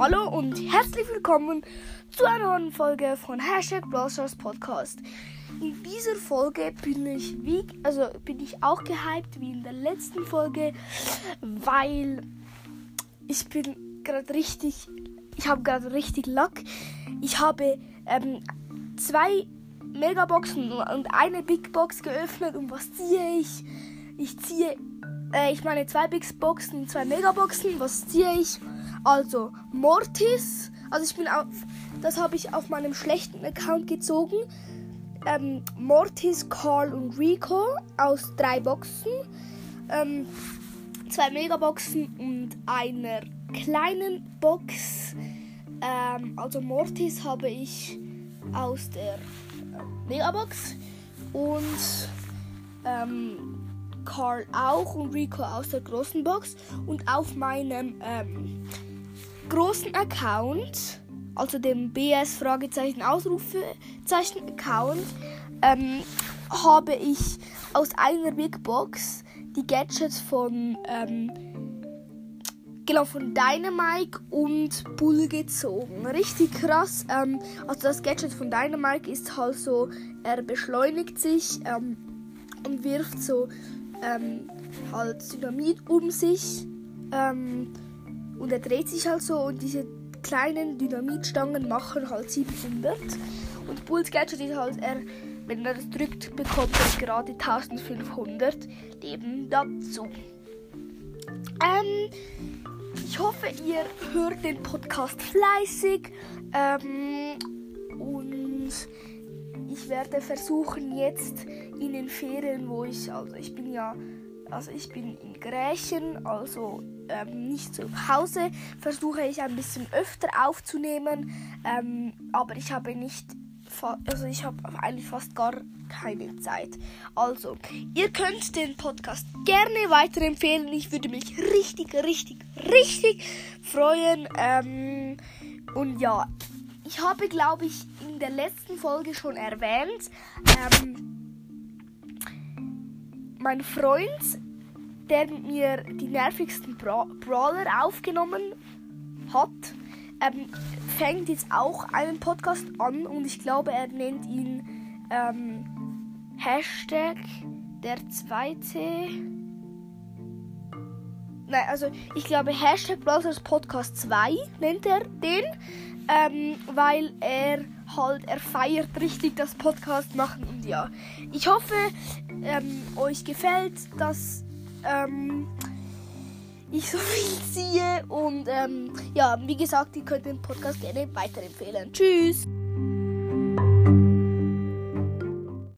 Hallo und herzlich willkommen zu einer neuen Folge von Hashtag Browsers Podcast. In dieser Folge bin ich wie, also bin ich auch gehypt wie in der letzten Folge, weil ich bin gerade richtig, ich habe gerade richtig Luck. Ich habe ähm, zwei Megaboxen und eine Big Box geöffnet und was ziehe ich? Ich ziehe, äh, ich meine zwei Big Boxen, zwei Megaboxen. Was ziehe ich? Also Mortis. Also ich bin auf, das habe ich auf meinem schlechten Account gezogen. Ähm, Mortis, Carl und Rico aus drei Boxen. Ähm, zwei Megaboxen und einer kleinen Box. Ähm, also Mortis habe ich aus der äh, Megabox und ähm, Carl auch und Rico aus der großen Box. Und auf meinem ähm, großen Account, also dem BS Fragezeichen Ausrufezeichen Account, ähm, habe ich aus einer Big Box die Gadgets von ähm, genau von Dynamike und Bull gezogen. Richtig krass. Ähm, also das Gadget von Dynamike ist halt so, er beschleunigt sich ähm, und wirft so ähm, halt Dynamit um sich. Und er dreht sich halt so und diese kleinen Dynamitstangen machen halt 700. Und Bulls Gadget ist halt, er, wenn er das drückt, bekommt er gerade 1500 Leben dazu. Ähm, ich hoffe, ihr hört den Podcast fleißig. Ähm, und ich werde versuchen, jetzt in den Ferien, wo ich, also ich bin ja, also ich bin in Grächen, also ähm, nicht zu Hause, versuche ich ein bisschen öfter aufzunehmen, ähm, aber ich habe nicht, also ich habe eigentlich fast gar keine Zeit. Also, ihr könnt den Podcast gerne weiterempfehlen. Ich würde mich richtig, richtig, richtig freuen. Ähm, und ja, ich habe, glaube ich, in der letzten Folge schon erwähnt, ähm, mein Freund der mit mir die nervigsten Bra Brawler aufgenommen hat, ähm, fängt jetzt auch einen Podcast an und ich glaube, er nennt ihn ähm, Hashtag der zweite. Nein, also ich glaube Hashtag Browsers Podcast 2 nennt er den, ähm, weil er halt, er feiert richtig das Podcast machen und ja. Ich hoffe, ähm, euch gefällt das ähm, ich so viel ziehe. Und ähm, ja, wie gesagt, ihr könnt den Podcast gerne weiterempfehlen. Tschüss!